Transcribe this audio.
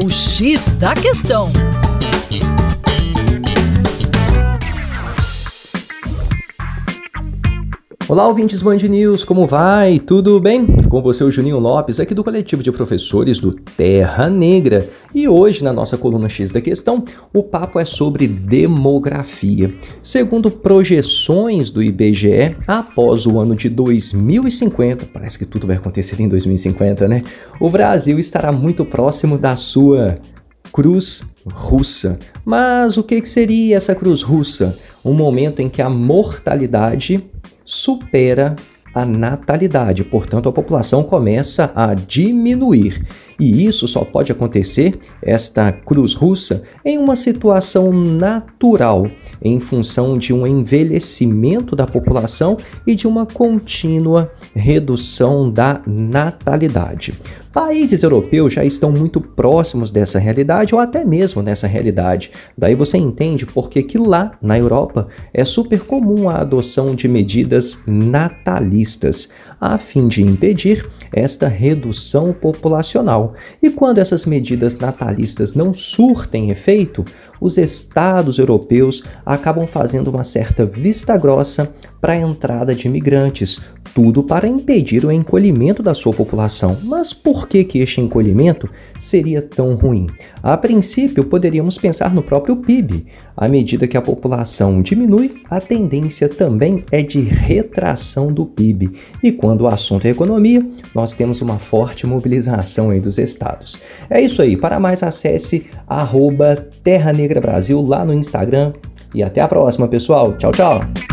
O X da Questão. Olá, ouvintes Band News, como vai? Tudo bem? Com você, o Juninho Lopes, aqui do coletivo de professores do Terra Negra. E hoje, na nossa coluna X da questão, o papo é sobre demografia. Segundo projeções do IBGE, após o ano de 2050, parece que tudo vai acontecer em 2050, né? O Brasil estará muito próximo da sua cruz russa. Mas o que seria essa cruz russa? Um momento em que a mortalidade supera a natalidade, portanto, a população começa a diminuir. E isso só pode acontecer, esta cruz russa, em uma situação natural, em função de um envelhecimento da população e de uma contínua redução da natalidade. Países europeus já estão muito próximos dessa realidade ou até mesmo nessa realidade. Daí você entende porque que lá na Europa é super comum a adoção de medidas natalistas a fim de impedir esta redução populacional. E quando essas medidas natalistas não surtem efeito, os estados europeus acabam fazendo uma certa vista grossa para a entrada de imigrantes, tudo para impedir o encolhimento da sua população. Mas por que, que este encolhimento seria tão ruim? A princípio, poderíamos pensar no próprio PIB. À medida que a população diminui, a tendência também é de retração do PIB. E quando o assunto é economia, nós temos uma forte mobilização aí dos estados. É isso aí. Para mais, acesse arroba Terra Brasil lá no Instagram. E até a próxima, pessoal. Tchau, tchau.